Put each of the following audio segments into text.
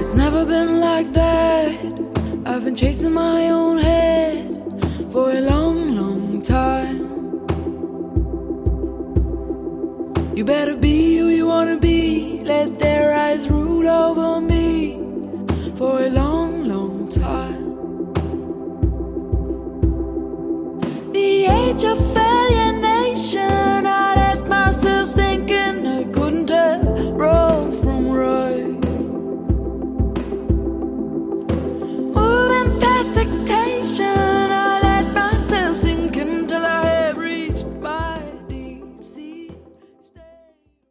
It's never been like that. I've been chasing my own head for a long, long time. You better be who you wanna be. Let their eyes rule over me for a long, long time. The age of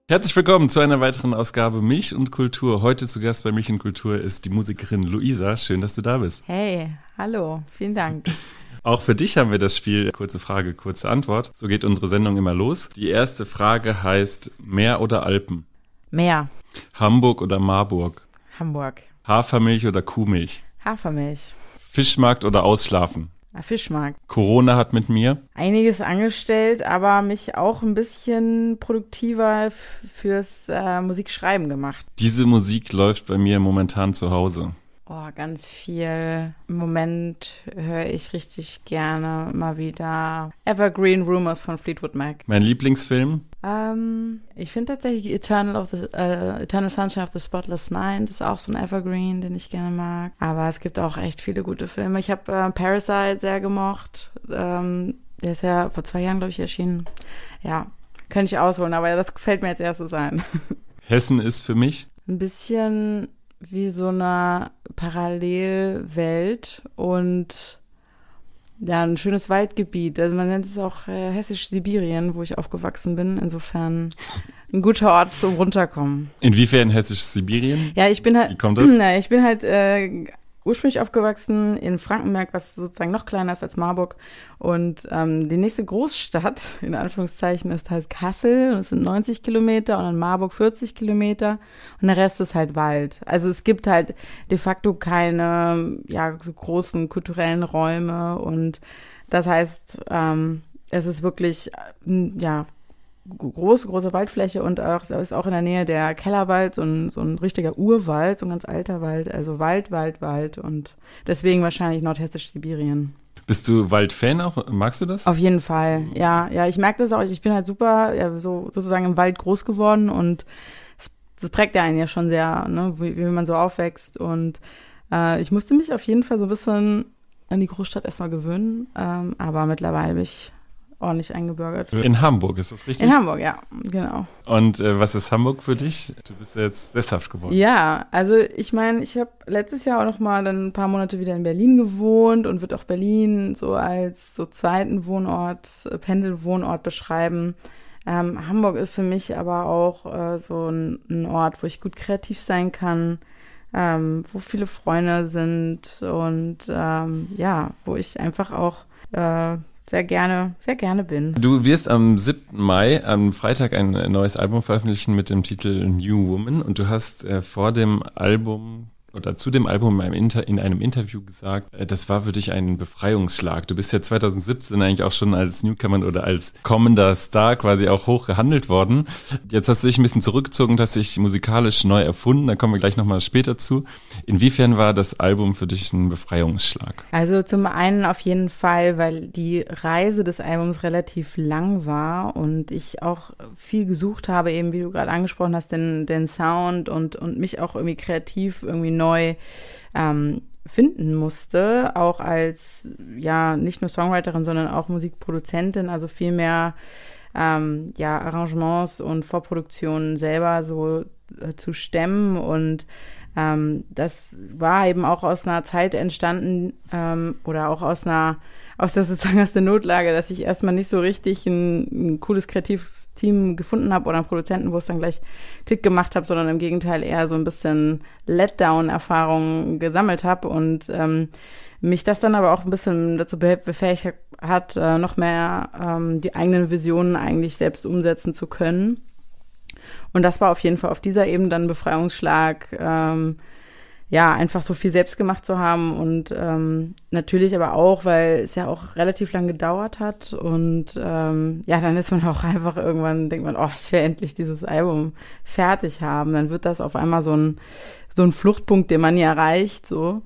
Herzlich willkommen zu einer weiteren Ausgabe Milch und Kultur. Heute zu Gast bei Milch und Kultur ist die Musikerin Luisa. Schön, dass du da bist. Hey, hallo, vielen Dank. Auch für dich haben wir das Spiel Kurze Frage, kurze Antwort. So geht unsere Sendung immer los. Die erste Frage heißt Meer oder Alpen? Meer, Hamburg oder Marburg? Hamburg, Hafermilch oder Kuhmilch? Hafermilch, Fischmarkt oder Ausschlafen? Fischmarkt. Corona hat mit mir. Einiges angestellt, aber mich auch ein bisschen produktiver fürs äh, Musikschreiben gemacht. Diese Musik läuft bei mir momentan zu Hause. Oh, ganz viel. Im Moment höre ich richtig gerne mal wieder Evergreen Rumors von Fleetwood Mac. Mein Lieblingsfilm? Ähm, ich finde tatsächlich Eternal, of the, äh, Eternal Sunshine of the Spotless Mind ist auch so ein Evergreen, den ich gerne mag. Aber es gibt auch echt viele gute Filme. Ich habe äh, Parasite sehr gemocht. Ähm, der ist ja vor zwei Jahren, glaube ich, erschienen. Ja, könnte ich ausholen, aber das fällt mir als erstes ein. Hessen ist für mich. ein bisschen wie so eine Parallelwelt und ja, ein schönes Waldgebiet. Also man nennt es auch äh, Hessisch-Sibirien, wo ich aufgewachsen bin. Insofern ein guter Ort zum Runterkommen. Inwiefern hessisches Sibirien? Ja, ich bin halt, Wie kommt das? Na, ich bin halt äh, ursprünglich aufgewachsen in Frankenberg, was sozusagen noch kleiner ist als Marburg. Und ähm, die nächste Großstadt, in Anführungszeichen, ist heißt Kassel. Und es sind 90 Kilometer und in Marburg 40 Kilometer. Und der Rest ist halt Wald. Also es gibt halt de facto keine ja, so großen kulturellen Räume. Und das heißt, ähm, es ist wirklich, äh, ja, große, große Waldfläche und auch, es ist auch in der Nähe der Kellerwald, so ein, so ein richtiger Urwald, so ein ganz alter Wald, also Wald, Wald, Wald und deswegen wahrscheinlich nordhessisch-Sibirien. Bist du Waldfan auch? Magst du das? Auf jeden Fall, ja, ja, ich merke das auch, ich bin halt super, ja, so sozusagen im Wald groß geworden und es, das prägt ja einen ja schon sehr, ne, wie, wie man so aufwächst und äh, ich musste mich auf jeden Fall so ein bisschen an die Großstadt erstmal gewöhnen, ähm, aber mittlerweile bin ich ordentlich eingebürgert. In Hamburg, ist das richtig? In Hamburg, ja, genau. Und äh, was ist Hamburg für dich? Du bist ja jetzt sesshaft geworden. Ja, also ich meine, ich habe letztes Jahr auch noch mal dann ein paar Monate wieder in Berlin gewohnt und würde auch Berlin so als so zweiten Wohnort, äh, Pendelwohnort beschreiben. Ähm, Hamburg ist für mich aber auch äh, so ein, ein Ort, wo ich gut kreativ sein kann, ähm, wo viele Freunde sind und ähm, ja, wo ich einfach auch äh, sehr gerne, sehr gerne bin. Du wirst am 7. Mai, am Freitag, ein neues Album veröffentlichen mit dem Titel New Woman und du hast äh, vor dem Album oder zu dem Album in einem, Inter in einem Interview gesagt, äh, das war für dich ein Befreiungsschlag. Du bist ja 2017 eigentlich auch schon als Newcomer oder als kommender Star quasi auch hoch gehandelt worden. Jetzt hast du dich ein bisschen zurückgezogen, hast dich musikalisch neu erfunden, da kommen wir gleich nochmal später zu. Inwiefern war das Album für dich ein Befreiungsschlag? Also zum einen auf jeden Fall, weil die Reise des Albums relativ lang war und ich auch viel gesucht habe, eben wie du gerade angesprochen hast, den, den Sound und, und mich auch irgendwie kreativ irgendwie neu ähm, finden musste, auch als ja nicht nur Songwriterin, sondern auch Musikproduzentin, also viel mehr ähm, ja, Arrangements und Vorproduktionen selber so äh, zu stemmen. Und ähm, das war eben auch aus einer Zeit entstanden ähm, oder auch aus einer aus der sozusagen aus der Notlage, dass ich erstmal nicht so richtig ein, ein cooles kreatives Team gefunden habe oder einen Produzenten, wo es dann gleich Klick gemacht habe, sondern im Gegenteil eher so ein bisschen Letdown-Erfahrungen gesammelt habe und ähm, mich das dann aber auch ein bisschen dazu befähigt hat, äh, noch mehr ähm, die eigenen Visionen eigentlich selbst umsetzen zu können. Und das war auf jeden Fall auf dieser Ebene dann Befreiungsschlag, ähm, ja, einfach so viel selbst gemacht zu haben und ähm, natürlich aber auch, weil es ja auch relativ lang gedauert hat und ähm, ja, dann ist man auch einfach irgendwann, denkt man, oh, ich will endlich dieses Album fertig haben. Dann wird das auf einmal so ein, so ein Fluchtpunkt, den man nie erreicht, so.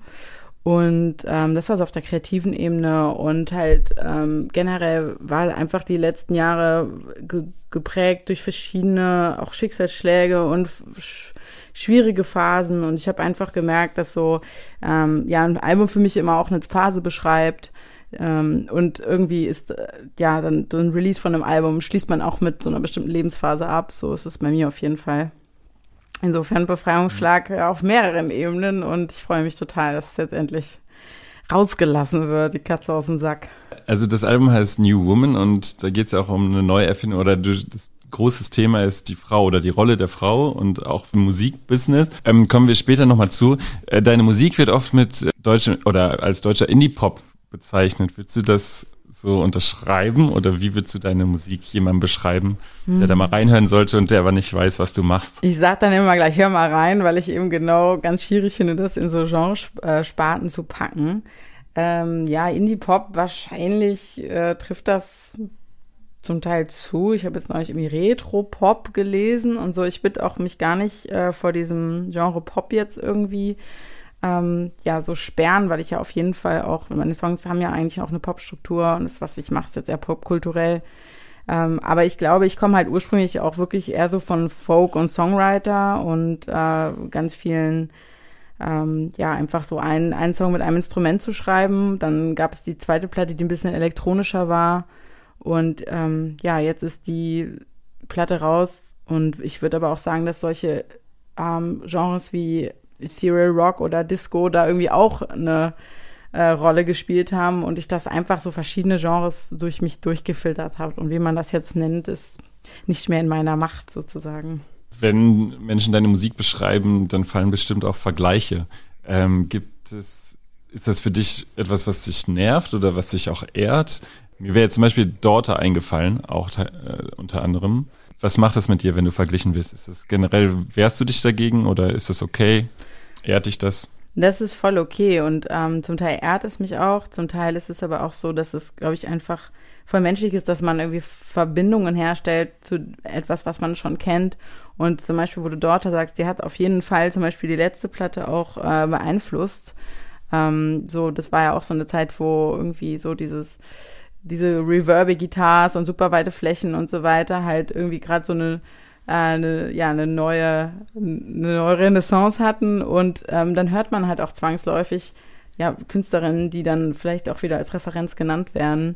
Und ähm, das war so auf der kreativen Ebene und halt ähm, generell war einfach die letzten Jahre ge geprägt durch verschiedene auch Schicksalsschläge und sch schwierige Phasen und ich habe einfach gemerkt, dass so ähm, ja ein Album für mich immer auch eine Phase beschreibt ähm, und irgendwie ist äh, ja dann so ein Release von einem Album schließt man auch mit so einer bestimmten Lebensphase ab. So ist es bei mir auf jeden Fall. Insofern Befreiungsschlag auf mehreren Ebenen und ich freue mich total, dass es jetzt endlich rausgelassen wird, die Katze aus dem Sack. Also das Album heißt New Woman und da geht es ja auch um eine Neuerfindung oder das großes Thema ist die Frau oder die Rolle der Frau und auch im Musikbusiness. Ähm, kommen wir später nochmal zu. Äh, deine Musik wird oft mit deutschen oder als deutscher Indie-Pop bezeichnet. Willst du das so unterschreiben oder wie würdest du deine Musik jemandem beschreiben, der hm. da mal reinhören sollte und der aber nicht weiß, was du machst? Ich sag dann immer gleich, hör mal rein, weil ich eben genau ganz schwierig finde, das in so Genresparten zu packen. Ähm, ja, Indie-Pop, wahrscheinlich äh, trifft das zum Teil zu. Ich habe jetzt neulich irgendwie Retro-Pop gelesen und so. Ich bitte auch mich gar nicht äh, vor diesem Genre Pop jetzt irgendwie ähm, ja so sperren, weil ich ja auf jeden Fall auch, meine Songs haben ja eigentlich auch eine Popstruktur und das, was ich mache, ist jetzt eher popkulturell. Ähm, aber ich glaube, ich komme halt ursprünglich auch wirklich eher so von Folk und Songwriter und äh, ganz vielen, ähm, ja, einfach so einen Song mit einem Instrument zu schreiben. Dann gab es die zweite Platte, die ein bisschen elektronischer war. Und ähm, ja, jetzt ist die Platte raus. Und ich würde aber auch sagen, dass solche ähm, Genres wie Ethereal Rock oder Disco da irgendwie auch eine äh, Rolle gespielt haben und ich das einfach so verschiedene Genres durch mich durchgefiltert habe. Und wie man das jetzt nennt, ist nicht mehr in meiner Macht sozusagen. Wenn Menschen deine Musik beschreiben, dann fallen bestimmt auch Vergleiche. Ähm, gibt es, ist das für dich etwas, was dich nervt oder was dich auch ehrt? Mir wäre jetzt zum Beispiel Daughter eingefallen, auch äh, unter anderem. Was macht das mit dir, wenn du verglichen wirst? Ist das generell, wehrst du dich dagegen oder ist das okay? Ehrt dich das? Das ist voll okay und ähm, zum Teil ehrt es mich auch, zum Teil ist es aber auch so, dass es, glaube ich, einfach voll menschlich ist, dass man irgendwie Verbindungen herstellt zu etwas, was man schon kennt. Und zum Beispiel, wo du dort sagst, die hat auf jeden Fall zum Beispiel die letzte Platte auch äh, beeinflusst. Ähm, so, das war ja auch so eine Zeit, wo irgendwie so dieses diese Reverbe-Guitars und super weite Flächen und so weiter halt irgendwie gerade so eine äh, eine, ja, eine neue, eine neue Renaissance hatten. Und ähm, dann hört man halt auch zwangsläufig ja, Künstlerinnen, die dann vielleicht auch wieder als Referenz genannt werden.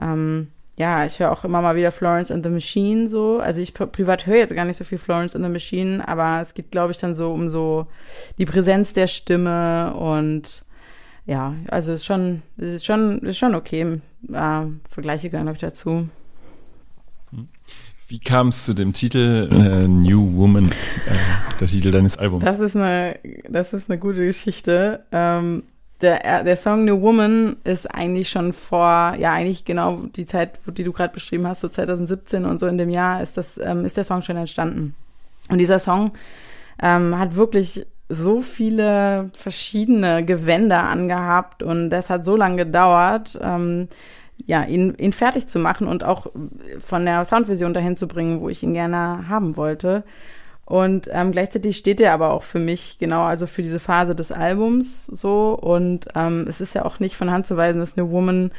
Ähm, ja, ich höre auch immer mal wieder Florence and the Machine so. Also ich privat höre jetzt gar nicht so viel Florence and the Machine, aber es geht, glaube ich, dann so um so die Präsenz der Stimme und ja, also es ist schon, es ist schon, ist schon okay. Äh, Vergleiche gehören, ich, dazu. Wie kam es zu dem Titel äh, New Woman, äh, der Titel deines Albums? Das ist eine, das ist eine gute Geschichte. Ähm, der, der Song New Woman ist eigentlich schon vor, ja, eigentlich genau die Zeit, die du gerade beschrieben hast, so 2017 und so in dem Jahr ist das, ähm, ist der Song schon entstanden. Und dieser Song ähm, hat wirklich so viele verschiedene Gewänder angehabt und das hat so lange gedauert. Ähm, ja, ihn, ihn fertig zu machen und auch von der Soundvision dahin zu bringen, wo ich ihn gerne haben wollte. Und ähm, gleichzeitig steht er aber auch für mich, genau, also für diese Phase des Albums so. Und ähm, es ist ja auch nicht von Hand zu weisen, dass eine Woman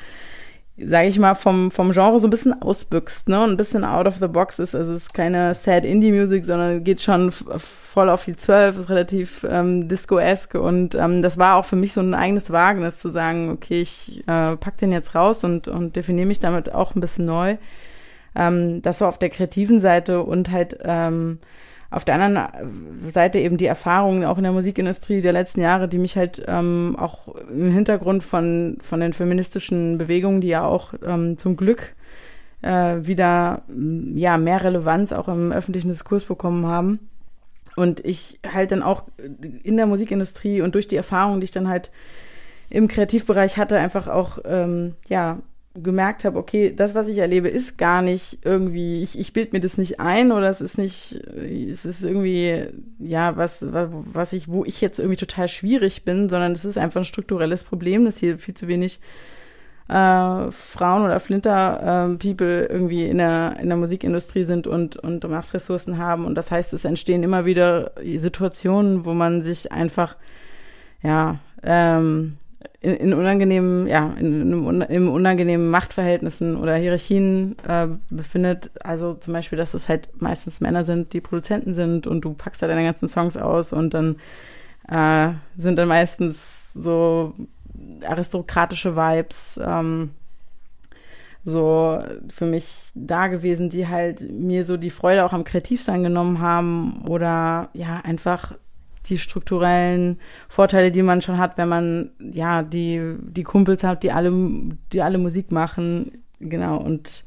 sage ich mal, vom, vom Genre so ein bisschen ausbüchst, ne? Und ein bisschen out of the box ist. Also es ist keine sad Indie-Music, sondern geht schon voll auf die Zwölf, ist relativ ähm, disco-esque. Und ähm, das war auch für mich so ein eigenes Wagnis zu sagen, okay, ich äh, pack den jetzt raus und, und definiere mich damit auch ein bisschen neu. Ähm, das war auf der kreativen Seite und halt ähm, auf der anderen Seite eben die Erfahrungen auch in der Musikindustrie der letzten Jahre, die mich halt ähm, auch im Hintergrund von, von den feministischen Bewegungen, die ja auch ähm, zum Glück äh, wieder ja mehr Relevanz auch im öffentlichen Diskurs bekommen haben. Und ich halt dann auch in der Musikindustrie und durch die Erfahrungen, die ich dann halt im Kreativbereich hatte, einfach auch ähm, ja gemerkt habe, okay, das, was ich erlebe, ist gar nicht irgendwie, ich, ich bild mir das nicht ein oder es ist nicht, es ist irgendwie, ja, was, was ich, wo ich jetzt irgendwie total schwierig bin, sondern es ist einfach ein strukturelles Problem, dass hier viel zu wenig äh, Frauen oder Flinter-People äh, irgendwie in der, in der Musikindustrie sind und, und Machtressourcen haben. Und das heißt, es entstehen immer wieder Situationen, wo man sich einfach, ja, ähm, in, in unangenehmen, ja, in, in, in unangenehmen Machtverhältnissen oder Hierarchien äh, befindet. Also zum Beispiel, dass es halt meistens Männer sind, die Produzenten sind und du packst da deine ganzen Songs aus und dann äh, sind dann meistens so aristokratische Vibes ähm, so für mich da gewesen, die halt mir so die Freude auch am Kreativsein genommen haben oder ja einfach die strukturellen Vorteile, die man schon hat, wenn man ja die die Kumpels hat, die alle die alle Musik machen, genau und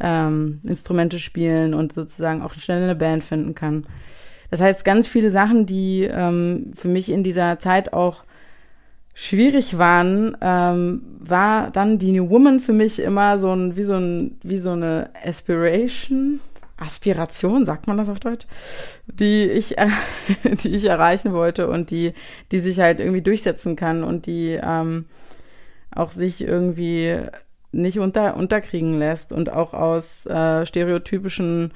ähm, Instrumente spielen und sozusagen auch schnell eine Band finden kann. Das heißt, ganz viele Sachen, die ähm, für mich in dieser Zeit auch schwierig waren, ähm, war dann die New Woman für mich immer so ein, wie so ein, wie so eine Aspiration, Aspiration, sagt man das auf Deutsch, die ich, äh, die ich erreichen wollte und die, die sich halt irgendwie durchsetzen kann und die ähm, auch sich irgendwie nicht unter, unterkriegen lässt und auch aus äh, stereotypischen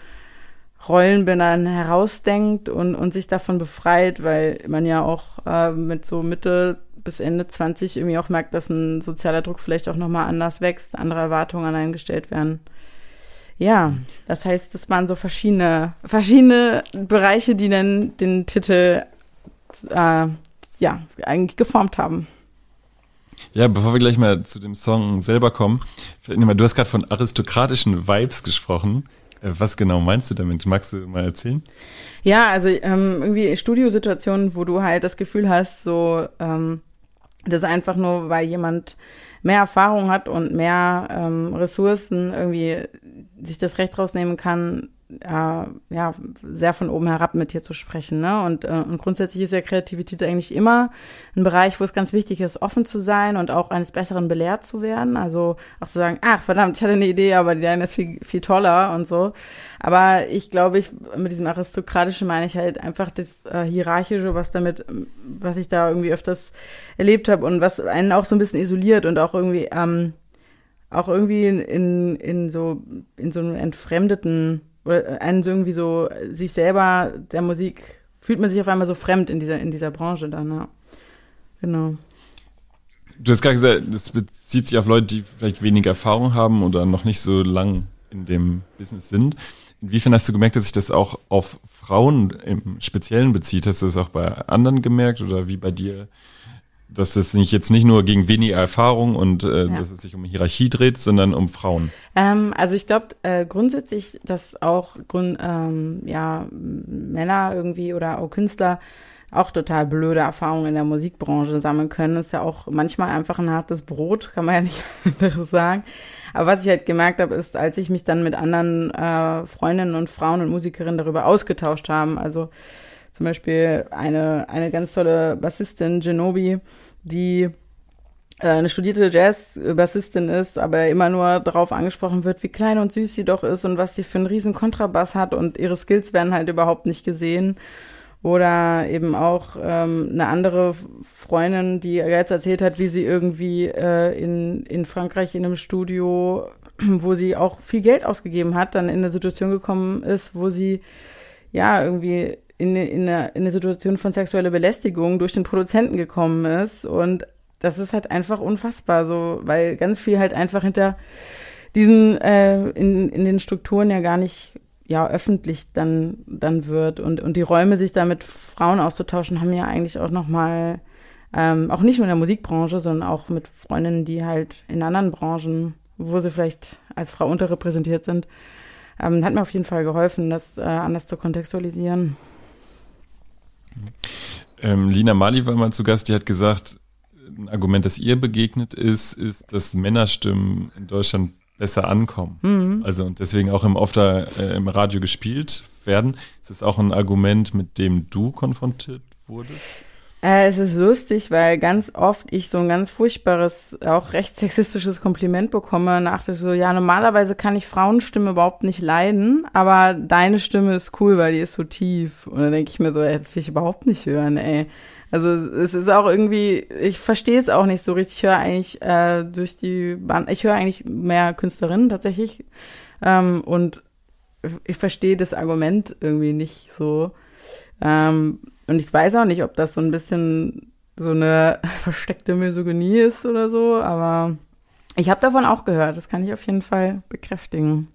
Rollenbildern herausdenkt und, und sich davon befreit, weil man ja auch äh, mit so Mitte bis Ende 20 irgendwie auch merkt, dass ein sozialer Druck vielleicht auch nochmal anders wächst, andere Erwartungen an einen gestellt werden. Ja, das heißt, das waren so verschiedene, verschiedene Bereiche, die dann den Titel äh, ja, eigentlich geformt haben. Ja, bevor wir gleich mal zu dem Song selber kommen, du hast gerade von aristokratischen Vibes gesprochen. Äh, was genau meinst du damit? Magst du mal erzählen? Ja, also ähm, irgendwie Studiosituationen, wo du halt das Gefühl hast, so ähm, das ist einfach nur, weil jemand mehr Erfahrung hat und mehr ähm, Ressourcen irgendwie sich das Recht rausnehmen kann, äh, ja, sehr von oben herab mit dir zu sprechen. Ne? Und, äh, und grundsätzlich ist ja Kreativität eigentlich immer ein Bereich, wo es ganz wichtig ist, offen zu sein und auch eines Besseren belehrt zu werden. Also auch zu sagen, ach verdammt, ich hatte eine Idee, aber die eine ist viel, viel toller und so. Aber ich glaube, ich mit diesem aristokratischen meine ich halt einfach das äh, hierarchische, was damit, was ich da irgendwie öfters erlebt habe und was einen auch so ein bisschen isoliert und auch irgendwie ähm, auch irgendwie in, in, in so in so einem entfremdeten oder einen so irgendwie so sich selber der Musik fühlt man sich auf einmal so fremd in dieser in dieser Branche dann, ja. Genau. Du hast gerade gesagt, das bezieht sich auf Leute, die vielleicht weniger Erfahrung haben oder noch nicht so lang in dem Business sind. Inwiefern hast du gemerkt, dass sich das auch auf Frauen im Speziellen bezieht? Hast du das auch bei anderen gemerkt oder wie bei dir? Dass es nicht jetzt nicht nur gegen weniger Erfahrung und äh, ja. dass es sich um Hierarchie dreht, sondern um Frauen. Ähm, also ich glaube äh, grundsätzlich, dass auch Grund, ähm, ja Männer irgendwie oder auch Künstler auch total blöde Erfahrungen in der Musikbranche sammeln können. ist ja auch manchmal einfach ein hartes Brot, kann man ja nicht anderes sagen. Aber was ich halt gemerkt habe, ist, als ich mich dann mit anderen äh, Freundinnen und Frauen und Musikerinnen darüber ausgetauscht haben, also zum Beispiel eine, eine ganz tolle Bassistin, Genobi, die äh, eine studierte Jazz-Bassistin ist, aber immer nur darauf angesprochen wird, wie klein und süß sie doch ist und was sie für einen riesen Kontrabass hat und ihre Skills werden halt überhaupt nicht gesehen. Oder eben auch ähm, eine andere Freundin, die jetzt erzählt hat, wie sie irgendwie äh, in, in Frankreich in einem Studio, wo sie auch viel Geld ausgegeben hat, dann in eine Situation gekommen ist, wo sie ja irgendwie in, in, eine, in eine Situation von sexueller Belästigung durch den Produzenten gekommen ist. Und das ist halt einfach unfassbar, so, weil ganz viel halt einfach hinter diesen, äh, in, in den Strukturen ja gar nicht ja öffentlich dann dann wird und und die Räume sich da mit Frauen auszutauschen haben ja eigentlich auch noch mal ähm, auch nicht nur in der Musikbranche sondern auch mit Freundinnen die halt in anderen Branchen wo sie vielleicht als Frau unterrepräsentiert sind ähm, hat mir auf jeden Fall geholfen das äh, anders zu kontextualisieren ähm, Lina Mali war mal zu Gast, die hat gesagt, ein Argument, das ihr begegnet ist, ist, dass Männerstimmen in Deutschland besser ankommen. Mhm. Also und deswegen auch im oft äh, im Radio gespielt werden. Ist das auch ein Argument, mit dem du konfrontiert wurdest? Äh, es ist lustig, weil ganz oft ich so ein ganz furchtbares, auch recht sexistisches Kompliment bekomme. Und dachte so, ja, normalerweise kann ich Frauenstimme überhaupt nicht leiden, aber deine Stimme ist cool, weil die ist so tief. Und dann denke ich mir so, jetzt will ich überhaupt nicht hören, ey. Also es ist auch irgendwie, ich verstehe es auch nicht so richtig. Ich höre eigentlich äh, durch die Band, ich höre eigentlich mehr Künstlerinnen tatsächlich. Ähm, und ich verstehe das Argument irgendwie nicht so. Ähm, und ich weiß auch nicht, ob das so ein bisschen so eine versteckte Misogynie ist oder so, aber ich habe davon auch gehört. Das kann ich auf jeden Fall bekräftigen.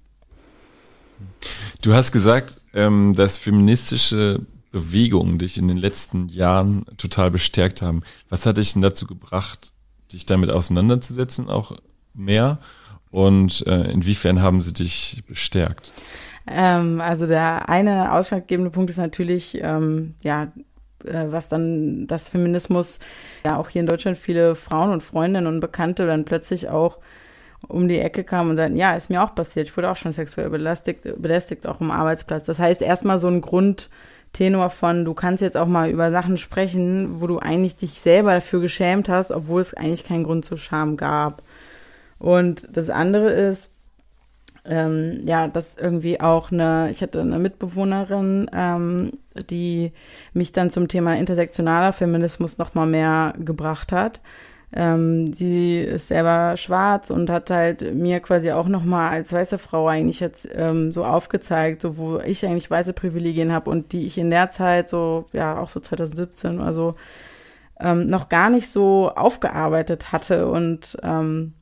Du hast gesagt, ähm, dass feministische Bewegungen dich in den letzten Jahren total bestärkt haben. Was hat dich denn dazu gebracht, dich damit auseinanderzusetzen, auch mehr? Und äh, inwiefern haben sie dich bestärkt? Ähm, also der eine ausschlaggebende Punkt ist natürlich, ähm, ja, was dann das Feminismus, ja auch hier in Deutschland viele Frauen und Freundinnen und Bekannte dann plötzlich auch um die Ecke kamen und sagten, ja, ist mir auch passiert, ich wurde auch schon sexuell belästigt, belästigt auch im Arbeitsplatz. Das heißt erstmal so ein Grundtenor von, du kannst jetzt auch mal über Sachen sprechen, wo du eigentlich dich selber dafür geschämt hast, obwohl es eigentlich keinen Grund zur Scham gab. Und das andere ist, ähm, ja, dass irgendwie auch eine, ich hatte eine Mitbewohnerin, ähm, die mich dann zum Thema intersektionaler Feminismus nochmal mehr gebracht hat. Ähm, sie ist selber schwarz und hat halt mir quasi auch nochmal als weiße Frau eigentlich jetzt ähm, so aufgezeigt, so wo ich eigentlich weiße Privilegien habe und die ich in der Zeit so, ja, auch so 2017 oder so, ähm, noch gar nicht so aufgearbeitet hatte und ähm,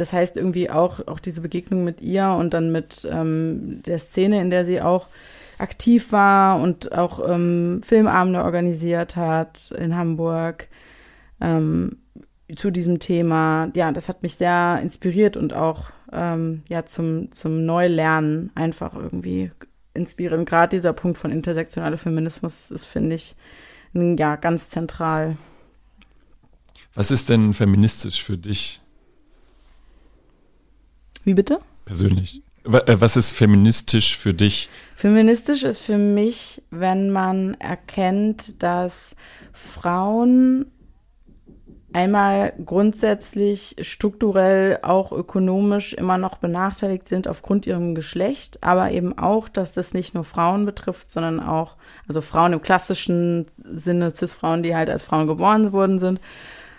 das heißt irgendwie auch, auch diese Begegnung mit ihr und dann mit ähm, der Szene, in der sie auch aktiv war und auch ähm, Filmabende organisiert hat in Hamburg ähm, zu diesem Thema. Ja, das hat mich sehr inspiriert und auch ähm, ja zum, zum Neulernen einfach irgendwie inspiriert. Gerade dieser Punkt von intersektionaler Feminismus ist, finde ich, ja, ganz zentral. Was ist denn feministisch für dich? Wie bitte? Persönlich. Äh, was ist feministisch für dich? Feministisch ist für mich, wenn man erkennt, dass Frauen einmal grundsätzlich strukturell auch ökonomisch immer noch benachteiligt sind aufgrund ihrem Geschlecht, aber eben auch, dass das nicht nur Frauen betrifft, sondern auch, also Frauen im klassischen Sinne, Cis-Frauen, die halt als Frauen geboren worden sind,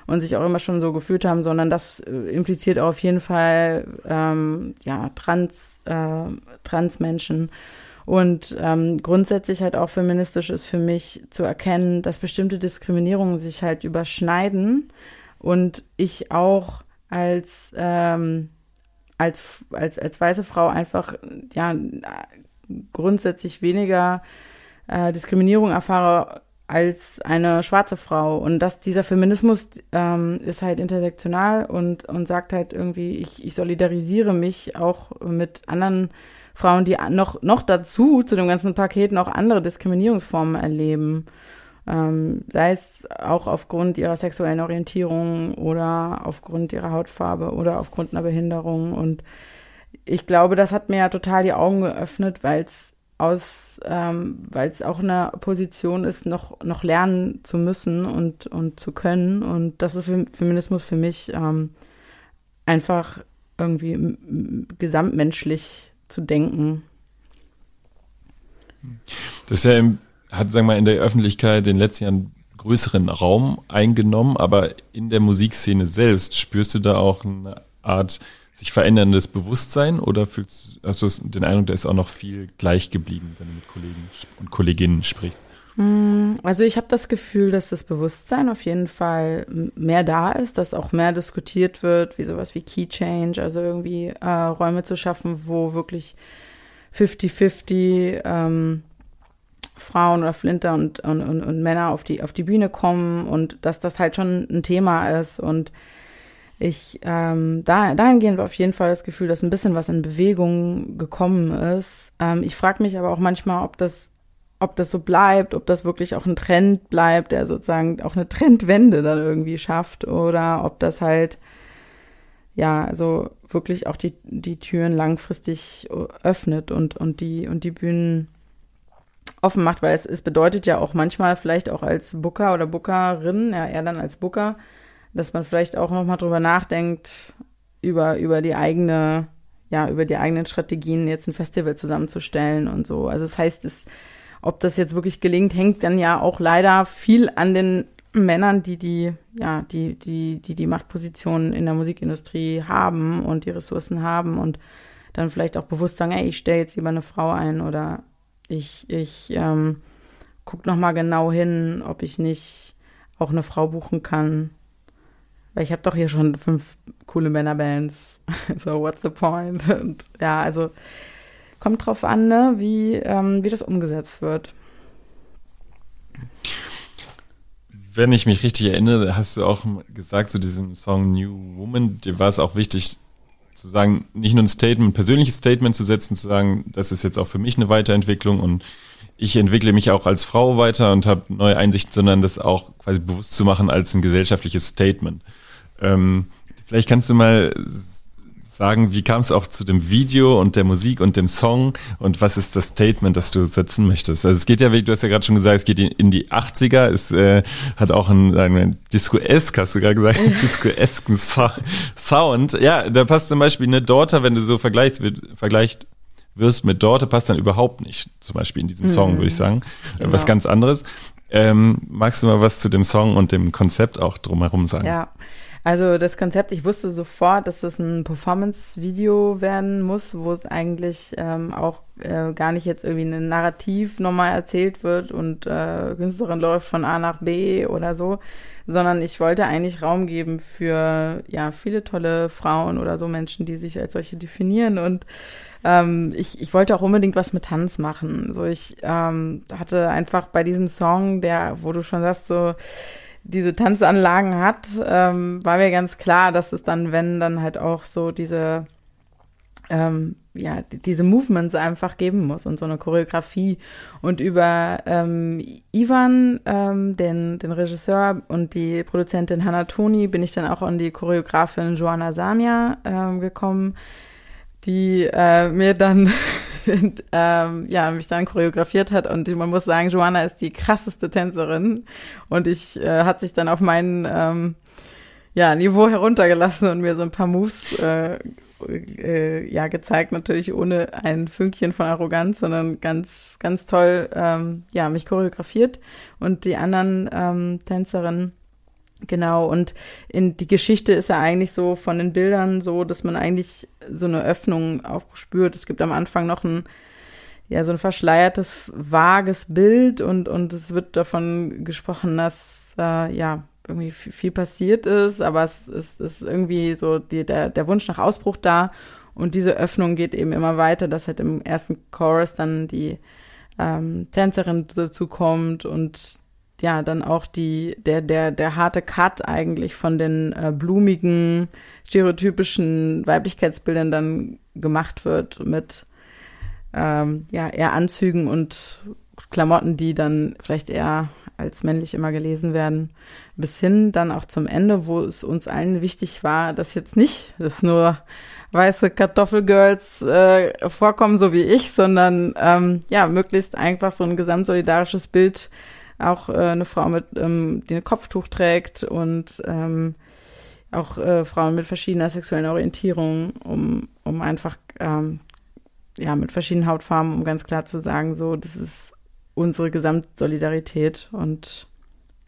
und sich auch immer schon so gefühlt haben, sondern das äh, impliziert auf jeden Fall ähm, ja trans äh, trans Menschen und ähm, grundsätzlich halt auch feministisch ist für mich zu erkennen, dass bestimmte Diskriminierungen sich halt überschneiden und ich auch als ähm, als, als, als weiße Frau einfach ja grundsätzlich weniger äh, Diskriminierung erfahre als eine schwarze Frau. Und dass dieser Feminismus ähm, ist halt intersektional und, und sagt halt irgendwie, ich, ich solidarisiere mich auch mit anderen Frauen, die noch, noch dazu zu dem ganzen Paket noch andere Diskriminierungsformen erleben. Ähm, sei es auch aufgrund ihrer sexuellen Orientierung oder aufgrund ihrer Hautfarbe oder aufgrund einer Behinderung. Und ich glaube, das hat mir ja total die Augen geöffnet, weil es aus, ähm, weil es auch eine Position ist, noch, noch lernen zu müssen und, und zu können. Und das ist für Feminismus für mich ähm, einfach irgendwie gesamtmenschlich zu denken. Das ist ja im, hat, sagen wir mal, in der Öffentlichkeit in den letzten Jahren größeren Raum eingenommen, aber in der Musikszene selbst spürst du da auch eine Art sich veränderndes Bewusstsein oder fühlst, hast du den Eindruck, da ist auch noch viel gleich geblieben, wenn du mit Kollegen und Kolleginnen sprichst? Mm, also ich habe das Gefühl, dass das Bewusstsein auf jeden Fall mehr da ist, dass auch mehr diskutiert wird, wie sowas wie Key Change, also irgendwie äh, Räume zu schaffen, wo wirklich 50-50 ähm, Frauen oder Flinter und, und, und, und Männer auf die, auf die Bühne kommen und dass das halt schon ein Thema ist und ich ähm, da, dahingehend auf jeden Fall das Gefühl, dass ein bisschen was in Bewegung gekommen ist. Ähm, ich frage mich aber auch manchmal, ob das, ob das so bleibt, ob das wirklich auch ein Trend bleibt, der sozusagen auch eine Trendwende dann irgendwie schafft oder ob das halt ja, also wirklich auch die, die Türen langfristig öffnet und, und die, und die Bühnen offen macht, weil es, es bedeutet ja auch manchmal vielleicht auch als Booker oder Bookerin, ja eher dann als Booker, dass man vielleicht auch nochmal drüber nachdenkt, über, über die eigene, ja, über die eigenen Strategien, jetzt ein Festival zusammenzustellen und so. Also das heißt, es, ob das jetzt wirklich gelingt, hängt dann ja auch leider viel an den Männern, die die, ja, die, die, die die Machtpositionen in der Musikindustrie haben und die Ressourcen haben und dann vielleicht auch bewusst sagen, ey, ich stelle jetzt lieber eine Frau ein oder ich, ich ähm, guck noch mal genau hin, ob ich nicht auch eine Frau buchen kann. Weil ich habe doch hier schon fünf coole Männerbands. so, what's the point? Und ja, also kommt drauf an, ne, wie, ähm, wie das umgesetzt wird. Wenn ich mich richtig erinnere, hast du auch gesagt zu diesem Song New Woman, dir war es auch wichtig zu sagen, nicht nur ein Statement, ein persönliches Statement zu setzen, zu sagen, das ist jetzt auch für mich eine Weiterentwicklung und ich entwickle mich auch als Frau weiter und habe neue Einsichten, sondern das auch quasi bewusst zu machen als ein gesellschaftliches Statement. Ähm, vielleicht kannst du mal sagen, wie kam es auch zu dem Video und der Musik und dem Song und was ist das Statement, das du setzen möchtest? Also es geht ja, wie du hast ja gerade schon gesagt, es geht in die 80er, es äh, hat auch einen, einen Disco-esk, hast du gerade gesagt, Disco-esken Sound. Ja, da passt zum Beispiel eine Daughter, wenn du so vergleichst, vergleicht wirst mit Daughter, passt dann überhaupt nicht, zum Beispiel in diesem Song, würde ich mhm. sagen. Genau. Was ganz anderes. Ähm, magst du mal was zu dem Song und dem Konzept auch drumherum sagen? Ja, also das Konzept, ich wusste sofort, dass das ein Performance-Video werden muss, wo es eigentlich ähm, auch äh, gar nicht jetzt irgendwie ein Narrativ nochmal erzählt wird und äh, Künstlerin läuft von A nach B oder so, sondern ich wollte eigentlich Raum geben für ja viele tolle Frauen oder so Menschen, die sich als solche definieren und ähm, ich, ich wollte auch unbedingt was mit Tanz machen. So ich ähm, hatte einfach bei diesem Song, der, wo du schon sagst, so diese Tanzanlagen hat, ähm, war mir ganz klar, dass es dann, wenn, dann halt auch so diese, ähm, ja, diese Movements einfach geben muss und so eine Choreografie. Und über ähm, Ivan, ähm, den, den Regisseur und die Produzentin Hannah Toni, bin ich dann auch an die Choreografin Joanna Samia ähm, gekommen, die äh, mir dann ähm, ja, mich dann choreografiert hat. Und man muss sagen, Joanna ist die krasseste Tänzerin. Und ich äh, hat sich dann auf mein ähm, ja, Niveau heruntergelassen und mir so ein paar Moves äh, äh, ja gezeigt, natürlich ohne ein Fünkchen von Arroganz, sondern ganz, ganz toll ähm, ja, mich choreografiert. Und die anderen ähm, Tänzerinnen Genau, und in die Geschichte ist ja eigentlich so von den Bildern so, dass man eigentlich so eine Öffnung auch spürt. Es gibt am Anfang noch ein, ja, so ein verschleiertes, vages Bild und, und es wird davon gesprochen, dass, äh, ja, irgendwie viel passiert ist, aber es, es ist irgendwie so die, der, der Wunsch nach Ausbruch da und diese Öffnung geht eben immer weiter, dass halt im ersten Chorus dann die ähm, Tänzerin dazu kommt und ja dann auch die der der der harte Cut eigentlich von den äh, blumigen stereotypischen Weiblichkeitsbildern dann gemacht wird mit ähm, ja eher Anzügen und Klamotten, die dann vielleicht eher als männlich immer gelesen werden, bis hin dann auch zum Ende, wo es uns allen wichtig war, dass jetzt nicht dass nur weiße Kartoffelgirls äh, vorkommen, so wie ich, sondern ähm, ja möglichst einfach so ein gesamtsolidarisches Bild auch äh, eine Frau mit, ähm, die ein Kopftuch trägt und ähm, auch äh, Frauen mit verschiedener sexuellen Orientierung, um, um einfach ähm, ja mit verschiedenen Hautfarben, um ganz klar zu sagen, so das ist unsere Gesamtsolidarität und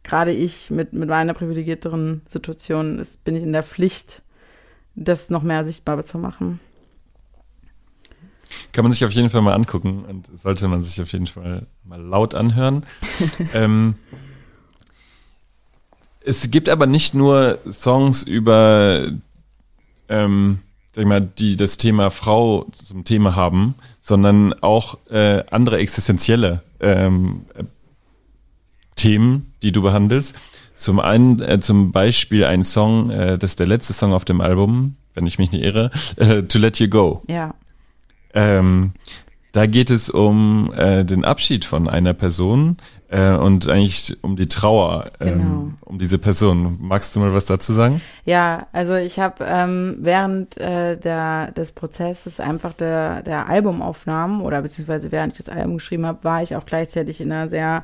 gerade ich mit mit meiner privilegierteren Situation ist, bin ich in der Pflicht, das noch mehr sichtbar zu machen. Kann man sich auf jeden Fall mal angucken und sollte man sich auf jeden Fall mal laut anhören. ähm, es gibt aber nicht nur Songs über, ähm, sag ich mal, die das Thema Frau zum Thema haben, sondern auch äh, andere existenzielle ähm, Themen, die du behandelst. Zum einen, äh, zum Beispiel ein Song, äh, das ist der letzte Song auf dem Album, wenn ich mich nicht irre, äh, To Let You Go. Ja. Ähm, Da geht es um äh, den Abschied von einer Person äh, und eigentlich um die Trauer ähm, Genau. um diese Person. Magst du mal was dazu sagen? Ja, also ich habe ähm, während äh, der, des Prozesses einfach der, der Albumaufnahmen oder beziehungsweise während ich das Album geschrieben habe, war ich auch gleichzeitig in einer sehr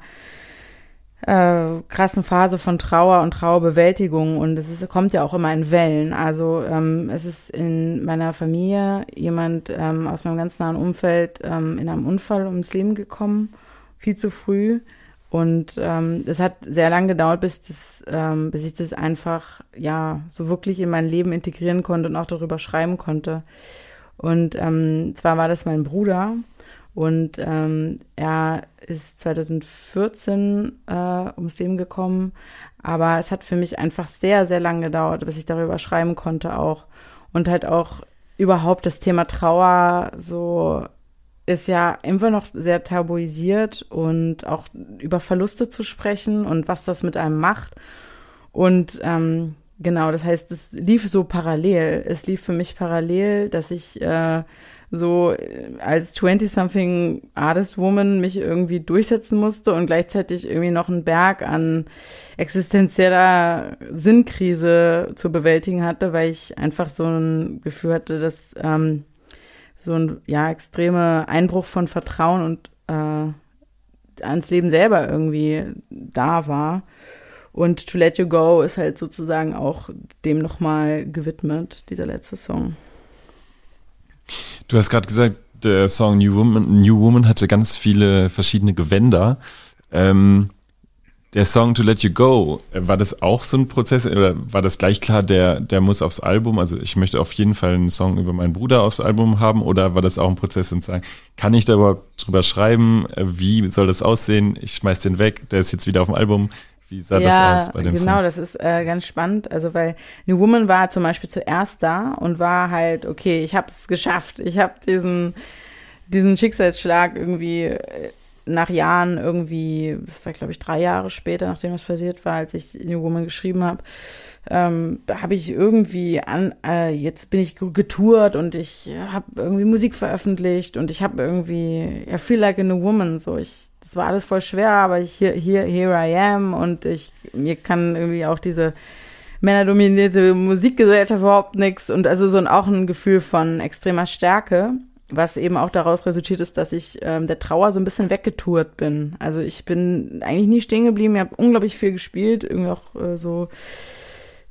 äh, krassen Phase von Trauer und Trauerbewältigung und es ist, kommt ja auch immer in Wellen. Also ähm, es ist in meiner Familie jemand ähm, aus meinem ganz nahen Umfeld ähm, in einem Unfall ums Leben gekommen, viel zu früh. Und ähm, es hat sehr lange gedauert, bis, das, ähm, bis ich das einfach ja so wirklich in mein Leben integrieren konnte und auch darüber schreiben konnte. Und ähm, zwar war das mein Bruder und ähm, er ist 2014 äh, ums Leben gekommen, aber es hat für mich einfach sehr, sehr lange gedauert, bis ich darüber schreiben konnte auch. Und halt auch überhaupt das Thema Trauer so ist ja immer noch sehr tabuisiert und auch über Verluste zu sprechen und was das mit einem macht. Und ähm, genau, das heißt, es lief so parallel. Es lief für mich parallel, dass ich äh, so äh, als 20-something Artist Woman mich irgendwie durchsetzen musste und gleichzeitig irgendwie noch einen Berg an existenzieller Sinnkrise zu bewältigen hatte, weil ich einfach so ein Gefühl hatte, dass ähm, so ein ja extreme Einbruch von Vertrauen und äh, ans Leben selber irgendwie da war. Und To Let You Go ist halt sozusagen auch dem nochmal gewidmet, dieser letzte Song. Du hast gerade gesagt, der Song New Woman, New Woman hatte ganz viele verschiedene Gewänder. Ähm, der Song To Let You Go, äh, war das auch so ein Prozess oder war das gleich klar, der, der muss aufs Album? Also ich möchte auf jeden Fall einen Song über meinen Bruder aufs Album haben oder war das auch ein Prozess und sagen, kann ich da überhaupt drüber schreiben? Äh, Wie soll das aussehen? Ich schmeiß den weg, der ist jetzt wieder auf dem Album. Wie sah ja, das aus bei dem genau, Song? das ist äh, ganz spannend. Also weil New Woman war zum Beispiel zuerst da und war halt, okay, ich habe es geschafft. Ich habe diesen, diesen Schicksalsschlag irgendwie äh, nach Jahren irgendwie, das war glaube ich drei Jahre später, nachdem das passiert war, als ich New Woman geschrieben habe, ähm, habe ich irgendwie an, äh, jetzt bin ich getourt und ich habe irgendwie Musik veröffentlicht und ich habe irgendwie, ja, feel like a new woman, so. Ich, das war alles voll schwer, aber ich, hier, hier, here I am und ich, mir kann irgendwie auch diese männerdominierte Musikgesellschaft überhaupt nichts und also so ein, auch ein Gefühl von extremer Stärke was eben auch daraus resultiert ist, dass ich ähm, der Trauer so ein bisschen weggetourt bin. Also ich bin eigentlich nie stehen geblieben, ich habe unglaublich viel gespielt, irgendwie auch äh, so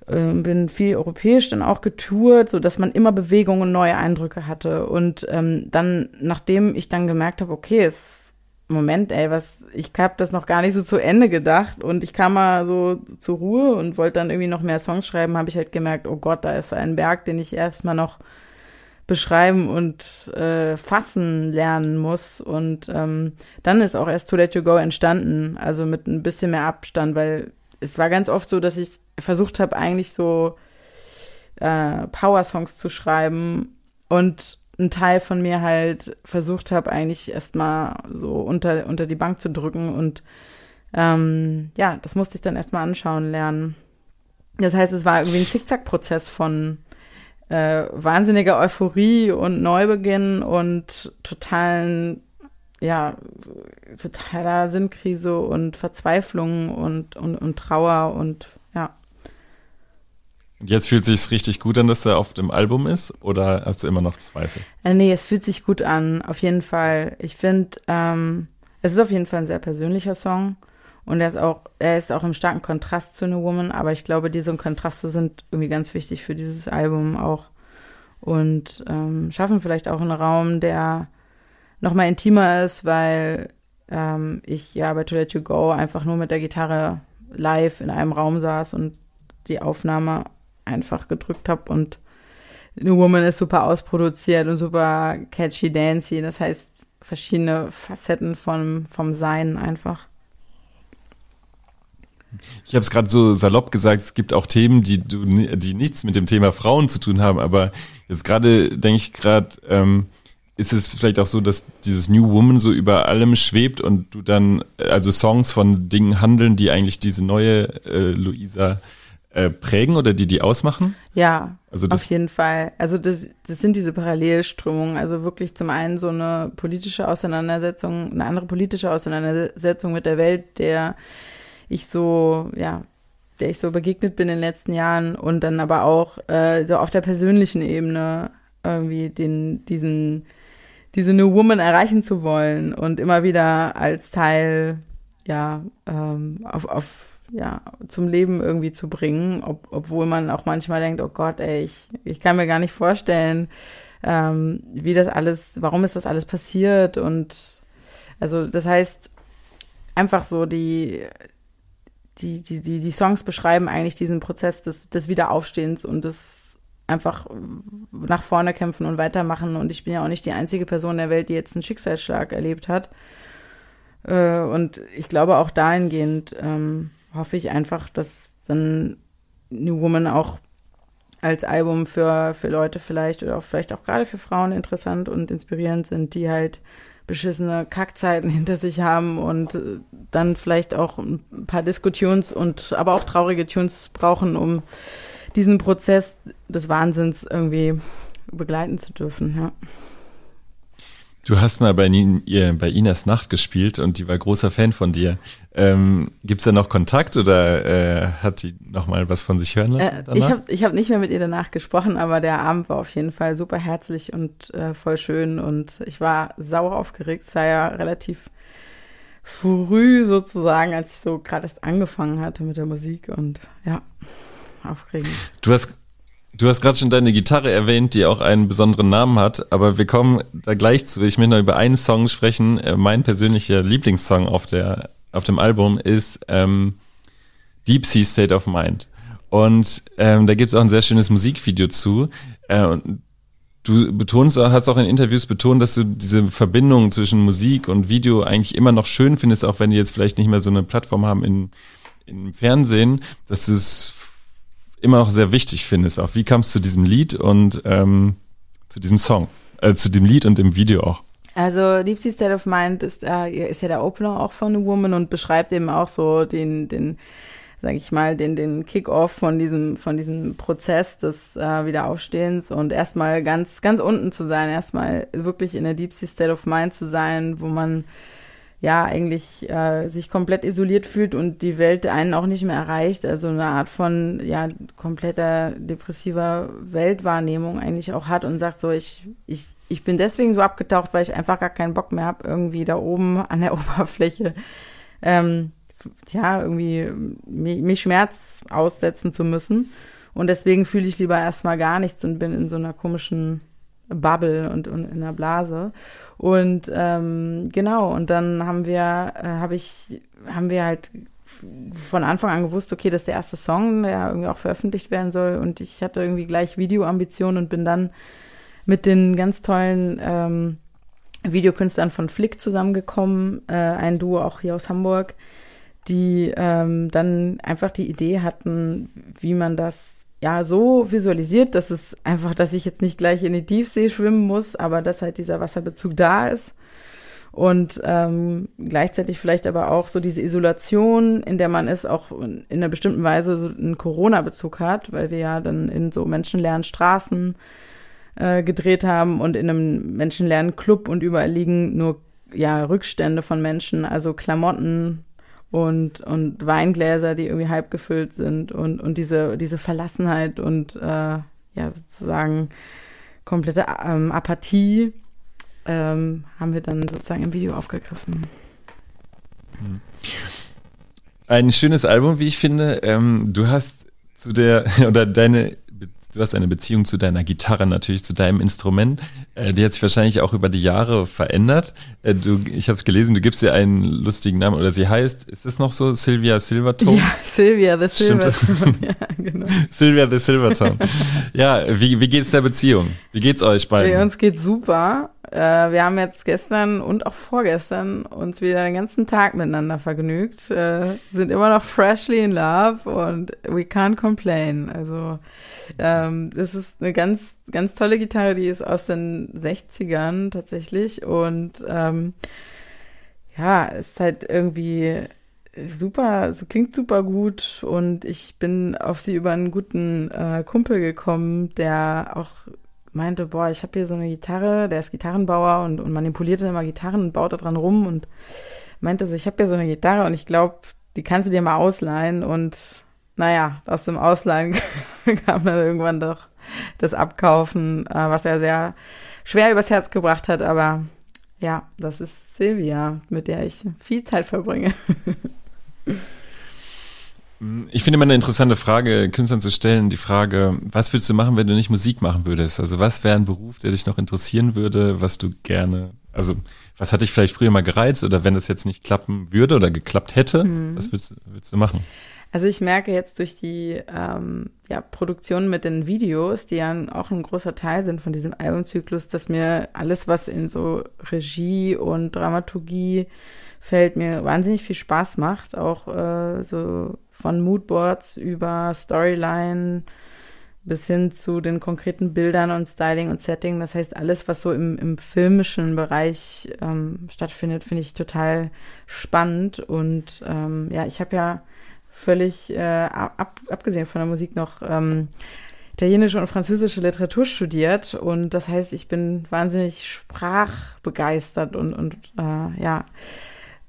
äh, bin viel europäisch dann auch getourt, so dass man immer Bewegungen und neue Eindrücke hatte. Und ähm, dann, nachdem ich dann gemerkt habe, okay, es Moment, ey, was, ich habe das noch gar nicht so zu Ende gedacht und ich kam mal so zur Ruhe und wollte dann irgendwie noch mehr Songs schreiben, habe ich halt gemerkt, oh Gott, da ist ein Berg, den ich erstmal noch beschreiben und äh, fassen lernen muss. Und ähm, dann ist auch erst To Let You Go entstanden, also mit ein bisschen mehr Abstand, weil es war ganz oft so, dass ich versucht habe, eigentlich so äh, Power-Songs zu schreiben und ein Teil von mir halt versucht habe, eigentlich erstmal so unter, unter die Bank zu drücken und ähm, ja, das musste ich dann erstmal anschauen lernen. Das heißt, es war irgendwie ein Zickzack-Prozess von äh, wahnsinniger Euphorie und Neubeginn und totalen, ja, totaler Sinnkrise und Verzweiflung und, und, und Trauer und ja. Und jetzt fühlt sich's richtig gut an, dass er auf dem Album ist oder hast du immer noch Zweifel? Äh, nee, es fühlt sich gut an, auf jeden Fall. Ich finde, ähm, es ist auf jeden Fall ein sehr persönlicher Song. Und er ist auch, er ist auch im starken Kontrast zu New Woman, aber ich glaube, diese Kontraste sind irgendwie ganz wichtig für dieses Album auch. Und ähm, schaffen vielleicht auch einen Raum, der nochmal intimer ist, weil ähm, ich ja bei To Let You Go einfach nur mit der Gitarre live in einem Raum saß und die Aufnahme einfach gedrückt habe und New Woman ist super ausproduziert und super catchy, dancy. Das heißt, verschiedene Facetten vom, vom Sein einfach. Ich habe es gerade so salopp gesagt, es gibt auch Themen, die du, die nichts mit dem Thema Frauen zu tun haben, aber jetzt gerade denke ich gerade, ähm, ist es vielleicht auch so, dass dieses New Woman so über allem schwebt und du dann, also Songs von Dingen handeln, die eigentlich diese neue äh, Luisa äh, prägen oder die die ausmachen? Ja, Also auf jeden Fall. Also das, das sind diese Parallelströmungen. Also wirklich zum einen so eine politische Auseinandersetzung, eine andere politische Auseinandersetzung mit der Welt, der ich so, ja, der ich so begegnet bin in den letzten Jahren und dann aber auch äh, so auf der persönlichen Ebene irgendwie den, diesen, diese New Woman erreichen zu wollen und immer wieder als Teil, ja, ähm, auf, auf, ja, zum Leben irgendwie zu bringen, ob, obwohl man auch manchmal denkt, oh Gott, ey, ich, ich kann mir gar nicht vorstellen, ähm, wie das alles, warum ist das alles passiert und also das heißt einfach so die die, die, die, die Songs beschreiben eigentlich diesen Prozess des, des Wiederaufstehens und des einfach nach vorne kämpfen und weitermachen. Und ich bin ja auch nicht die einzige Person der Welt, die jetzt einen Schicksalsschlag erlebt hat. Äh, und ich glaube auch dahingehend ähm, hoffe ich einfach, dass dann New Woman auch als Album für, für Leute vielleicht oder auch vielleicht auch gerade für Frauen interessant und inspirierend sind, die halt beschissene Kackzeiten hinter sich haben und äh, dann vielleicht auch ein paar Diskutions- und aber auch traurige Tunes brauchen, um diesen Prozess des Wahnsinns irgendwie begleiten zu dürfen. Ja. Du hast mal bei, bei Inas Nacht gespielt und die war großer Fan von dir. Ähm, Gibt es da noch Kontakt oder äh, hat die noch mal was von sich hören lassen? Äh, danach? ich habe ich hab nicht mehr mit ihr danach gesprochen, aber der Abend war auf jeden Fall super herzlich und äh, voll schön und ich war sauer aufgeregt. Es war ja relativ früh sozusagen, als ich so gerade erst angefangen hatte mit der Musik und ja, aufregend. Du hast, du hast gerade schon deine Gitarre erwähnt, die auch einen besonderen Namen hat, aber wir kommen da gleich zu. Ich möchte noch über einen Song sprechen. Äh, Mein persönlicher Lieblingssong auf, der, auf dem Album ist ähm, Deep Sea State of Mind. Und ähm, da gibt es auch ein sehr schönes Musikvideo zu. Äh, du betonst, hast auch in Interviews betont, dass du diese Verbindung zwischen Musik und Video eigentlich immer noch schön findest, auch wenn die jetzt vielleicht nicht mehr so eine Plattform haben in, im Fernsehen, dass du es immer noch sehr wichtig findest. Auch wie kam es zu diesem Lied und ähm, zu diesem Song, äh, zu dem Lied und dem Video auch? Also Deep State of Mind ist, äh, ist ja der Opener auch von A Woman und beschreibt eben auch so den, den sag ich mal, den, den Kick-Off von diesem, von diesem Prozess des äh, Wiederaufstehens und erstmal ganz, ganz unten zu sein, erstmal wirklich in der Deep Sea State of Mind zu sein, wo man ja eigentlich äh, sich komplett isoliert fühlt und die Welt einen auch nicht mehr erreicht. Also eine Art von ja kompletter depressiver Weltwahrnehmung eigentlich auch hat und sagt so, ich, ich, ich bin deswegen so abgetaucht, weil ich einfach gar keinen Bock mehr habe, irgendwie da oben an der Oberfläche ähm, ja, irgendwie mich, Schmerz aussetzen zu müssen. Und deswegen fühle ich lieber erstmal gar nichts und bin in so einer komischen Bubble und, und in einer Blase. Und ähm, genau, und dann haben wir, äh, habe ich, haben wir halt von Anfang an gewusst, okay, das ist der erste Song, der irgendwie auch veröffentlicht werden soll. Und ich hatte irgendwie gleich Videoambitionen und bin dann mit den ganz tollen ähm, Videokünstlern von Flick zusammengekommen, äh, ein Duo auch hier aus Hamburg, die ähm, dann einfach die Idee hatten, wie man das ja so visualisiert, dass es einfach, dass ich jetzt nicht gleich in die Tiefsee schwimmen muss, aber dass halt dieser Wasserbezug da ist. Und ähm, gleichzeitig vielleicht aber auch so diese Isolation, in der man ist, auch in einer bestimmten Weise so einen Corona-Bezug hat, weil wir ja dann in so menschenleeren Straßen äh, gedreht haben und in einem menschenleeren Club und überall liegen nur ja Rückstände von Menschen, also Klamotten und und Weingläser, die irgendwie halb gefüllt sind und und diese diese Verlassenheit und äh, ja sozusagen komplette ähm, Apathie ähm, haben wir dann sozusagen im Video aufgegriffen. Ein schönes Album, wie ich finde. Ähm, du hast zu der, oder deine, du hast eine Beziehung zu deiner Gitarre natürlich, zu deinem Instrument. Äh, die hat sich wahrscheinlich auch über die Jahre verändert. Äh, du, ich habe gelesen, du gibst ihr einen lustigen Namen, oder sie heißt, ist das noch so, Sylvia Silvertone? Ja, Sylvia the? Silvertone. ja, genau. Sylvia the Silvertone. ja, wie, wie geht's der Beziehung? Wie geht's euch beiden? Bei uns geht's super. Äh, wir haben jetzt gestern und auch vorgestern uns wieder den ganzen Tag miteinander vergnügt, äh, sind immer noch freshly in love und we can't complain. Also ähm, das ist eine ganz, ganz tolle Gitarre, die ist aus den 60ern tatsächlich und ähm, ja, ist halt irgendwie super, es klingt super gut und ich bin auf sie über einen guten äh, Kumpel gekommen, der auch meinte, boah, ich habe hier so eine Gitarre, der ist Gitarrenbauer und, und manipuliert dann immer Gitarren und baut da dran rum und meinte so, ich habe hier so eine Gitarre und ich glaube, die kannst du dir mal ausleihen und naja, aus dem Ausleihen kam dann irgendwann doch das Abkaufen, äh, was er sehr schwer übers Herz gebracht hat, aber ja, das ist Silvia, mit der ich viel Zeit verbringe. Ich finde immer eine interessante Frage, Künstlern zu stellen, die Frage, was würdest du machen, wenn du nicht Musik machen würdest? Also was wäre ein Beruf, der dich noch interessieren würde, was du gerne, also was hat dich vielleicht früher mal gereizt oder wenn das jetzt nicht klappen würde oder geklappt hätte, mhm. was würdest, würdest du machen? Also ich merke jetzt durch die ähm, ja, Produktion mit den Videos, die ja auch ein großer Teil sind von diesem Albumzyklus, dass mir alles, was in so Regie und Dramaturgie fällt, mir wahnsinnig viel Spaß macht. Auch äh, so von Moodboards über Storyline bis hin zu den konkreten Bildern und Styling und Setting. Das heißt, alles, was so im, im filmischen Bereich ähm, stattfindet, finde ich total spannend. Und ähm, ja, ich habe ja völlig äh, ab, abgesehen von der Musik noch ähm, italienische und französische Literatur studiert und das heißt, ich bin wahnsinnig sprachbegeistert und und äh, ja,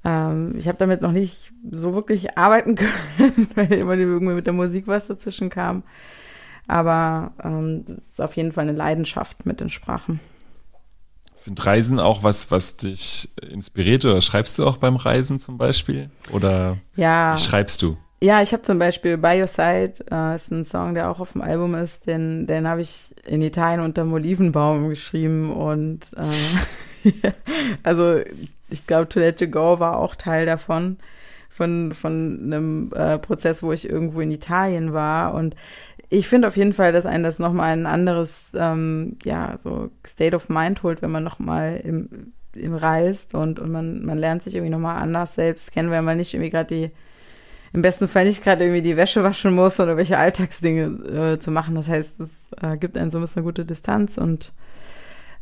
ähm, ich habe damit noch nicht so wirklich arbeiten können, weil immer irgendwie mit der Musik was dazwischen kam. Aber ähm, das ist auf jeden Fall eine Leidenschaft mit den Sprachen. Sind Reisen auch was, was dich inspiriert oder schreibst du auch beim Reisen zum Beispiel? Oder ja. wie schreibst du? Ja, ich habe zum Beispiel By Your Side, äh, ist ein Song, der auch auf dem Album ist, den, den habe ich in Italien unter dem Olivenbaum geschrieben und äh, also ich glaube, To Let You Go war auch Teil davon, von, von einem äh, Prozess, wo ich irgendwo in Italien war. Und ich finde auf jeden Fall, dass einen das nochmal ein anderes, ähm, ja, so State of Mind holt, wenn man nochmal im, im reist und, und man, man lernt sich irgendwie nochmal anders selbst kennen, wenn man nicht irgendwie gerade die im besten Fall nicht gerade irgendwie die Wäsche waschen muss oder welche Alltagsdinge äh, zu machen. Das heißt, es äh, gibt einen so ein bisschen eine gute Distanz und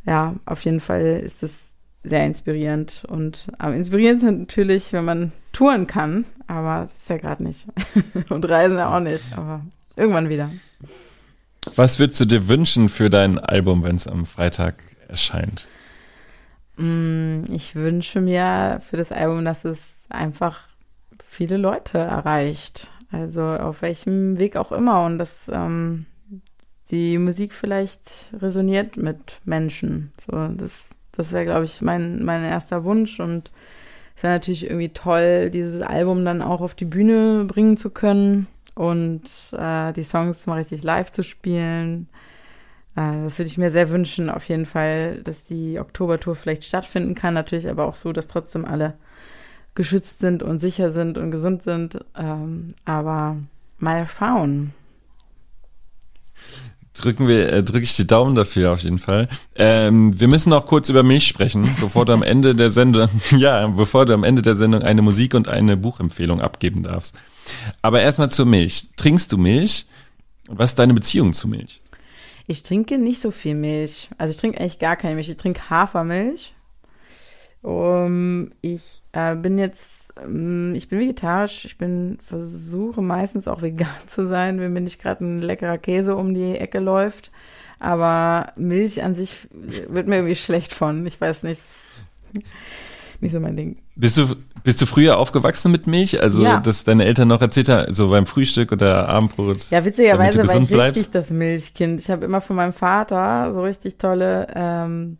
ja, auf jeden Fall ist es sehr inspirierend. Und am inspirierendsten natürlich, wenn man touren kann, aber das ist ja gerade nicht. und reisen ja auch nicht, aber irgendwann wieder. Was würdest du dir wünschen für dein Album, wenn es am Freitag erscheint? Mm, ich wünsche mir für das Album, dass es einfach viele Leute erreicht. Also auf welchem Weg auch immer. Und dass ähm, die Musik vielleicht resoniert mit Menschen. So, das, das wäre, glaube ich, mein, mein erster Wunsch. Und es wäre natürlich irgendwie toll, dieses Album dann auch auf die Bühne bringen zu können und äh, die Songs mal richtig live zu spielen. Äh, das würde ich mir sehr wünschen, auf jeden Fall, dass die Oktobertour vielleicht stattfinden kann. Natürlich aber auch so, dass trotzdem alle geschützt sind und sicher sind und gesund sind. Ähm, aber mal schauen. Drücken wir, äh, drücke ich die Daumen dafür auf jeden Fall. Ähm, wir müssen noch kurz über Milch sprechen, bevor du am Ende der Sendung, ja, bevor du am Ende der Sendung eine Musik und eine Buchempfehlung abgeben darfst. Aber erstmal zur Milch. Trinkst du Milch? Was ist deine Beziehung zu Milch? Ich trinke nicht so viel Milch. Also ich trinke eigentlich gar keine Milch. Ich trinke Hafermilch um, ich äh, bin jetzt, ähm, ich bin vegetarisch, ich bin, versuche meistens auch vegan zu sein, wenn mir nicht gerade ein leckerer Käse um die Ecke läuft. Aber Milch an sich wird mir irgendwie schlecht von. Ich weiß nicht, nicht so mein Ding. Bist du, bist du früher aufgewachsen mit Milch? Also, ja. dass deine Eltern noch erzählt haben, so beim Frühstück oder Abendbrot? Ja, witzigerweise war ich bleibst? richtig das Milchkind. Ich habe immer von meinem Vater so richtig tolle ähm,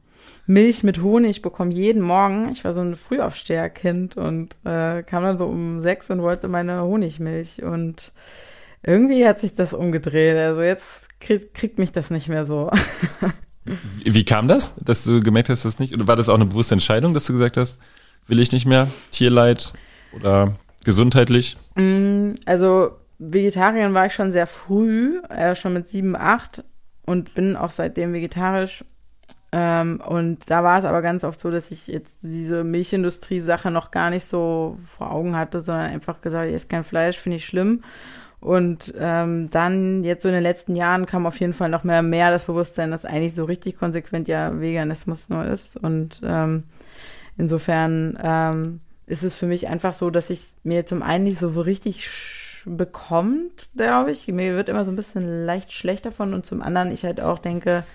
Milch mit Honig bekommen jeden Morgen. Ich war so ein Frühaufsteherkind und äh, kam dann so um sechs und wollte meine Honigmilch. Und irgendwie hat sich das umgedreht. Also jetzt krieg, kriegt mich das nicht mehr so. wie, wie kam das, dass du gemerkt hast, dass nicht? Oder war das auch eine bewusste Entscheidung, dass du gesagt hast, will ich nicht mehr? Tierleid oder gesundheitlich? Mm, also Vegetarierin war ich schon sehr früh, äh, schon mit sieben, acht und bin auch seitdem vegetarisch ähm, und da war es aber ganz oft so, dass ich jetzt diese Milchindustrie-Sache noch gar nicht so vor Augen hatte, sondern einfach gesagt, ich esse kein Fleisch, finde ich schlimm. Und ähm, dann jetzt so in den letzten Jahren kam auf jeden Fall noch mehr, mehr das Bewusstsein, dass eigentlich so richtig konsequent ja Veganismus nur ist. Und ähm, insofern ähm, ist es für mich einfach so, dass ich mir zum einen nicht so richtig bekommt, glaube ich. Mir wird immer so ein bisschen leicht schlecht davon und zum anderen ich halt auch denke,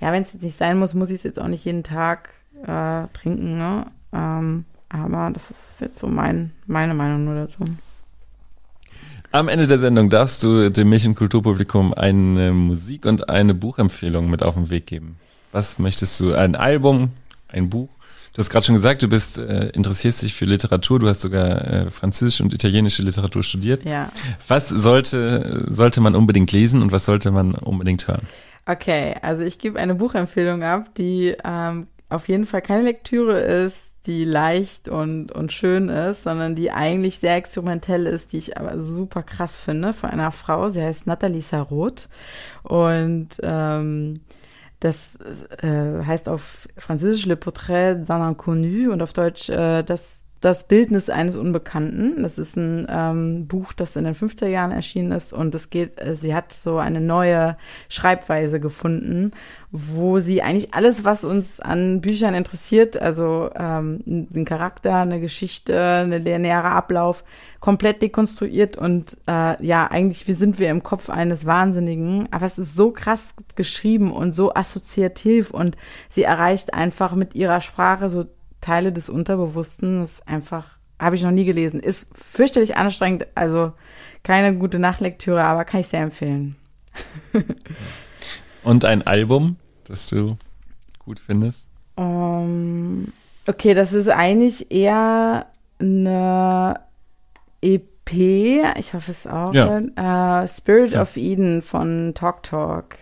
ja, wenn es jetzt nicht sein muss, muss ich es jetzt auch nicht jeden Tag äh, trinken. Ne? Ähm, aber das ist jetzt so mein, meine Meinung nur dazu. Am Ende der Sendung darfst du dem Milch- und Kulturpublikum eine Musik- und eine Buchempfehlung mit auf den Weg geben. Was möchtest du? Ein Album, ein Buch? Du hast gerade schon gesagt, du bist äh, interessierst dich für Literatur. Du hast sogar äh, französische und italienische Literatur studiert. Ja. Was sollte sollte man unbedingt lesen und was sollte man unbedingt hören? Okay, also ich gebe eine Buchempfehlung ab, die ähm, auf jeden Fall keine Lektüre ist, die leicht und, und schön ist, sondern die eigentlich sehr experimentell ist, die ich aber super krass finde, von einer Frau. Sie heißt Nathalie Sarraute und ähm, das äh, heißt auf Französisch Le Portrait d'un Inconnu und auf Deutsch äh, das das Bildnis eines Unbekannten. Das ist ein ähm, Buch, das in den 50er Jahren erschienen ist und es geht, äh, sie hat so eine neue Schreibweise gefunden, wo sie eigentlich alles, was uns an Büchern interessiert, also ähm, den Charakter, eine Geschichte, eine, der nähere Ablauf, komplett dekonstruiert und äh, ja, eigentlich wie sind wir im Kopf eines Wahnsinnigen, aber es ist so krass geschrieben und so assoziativ und sie erreicht einfach mit ihrer Sprache so Teile des Unterbewussten. Ist einfach, habe ich noch nie gelesen. Ist fürchterlich anstrengend, also keine gute Nachtlektüre, aber kann ich sehr empfehlen. Und ein Album, das du gut findest? Um, okay, das ist eigentlich eher eine EP. Ich hoffe es auch. Ja. Uh, Spirit ja. of Eden von Talk Talk.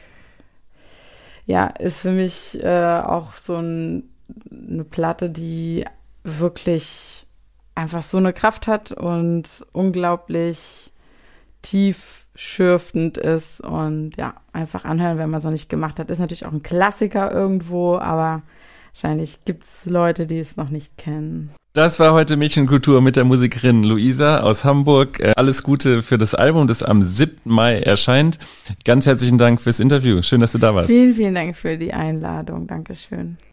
Ja, ist für mich äh, auch so ein eine Platte, die wirklich einfach so eine Kraft hat und unglaublich tief schürfend ist und ja, einfach anhören, wenn man es noch nicht gemacht hat. Ist natürlich auch ein Klassiker irgendwo, aber wahrscheinlich gibt es Leute, die es noch nicht kennen. Das war heute Mädchenkultur mit der Musikerin Luisa aus Hamburg. Alles Gute für das Album, das am 7. Mai erscheint. Ganz herzlichen Dank fürs Interview. Schön, dass du da warst. Vielen, vielen Dank für die Einladung. Dankeschön.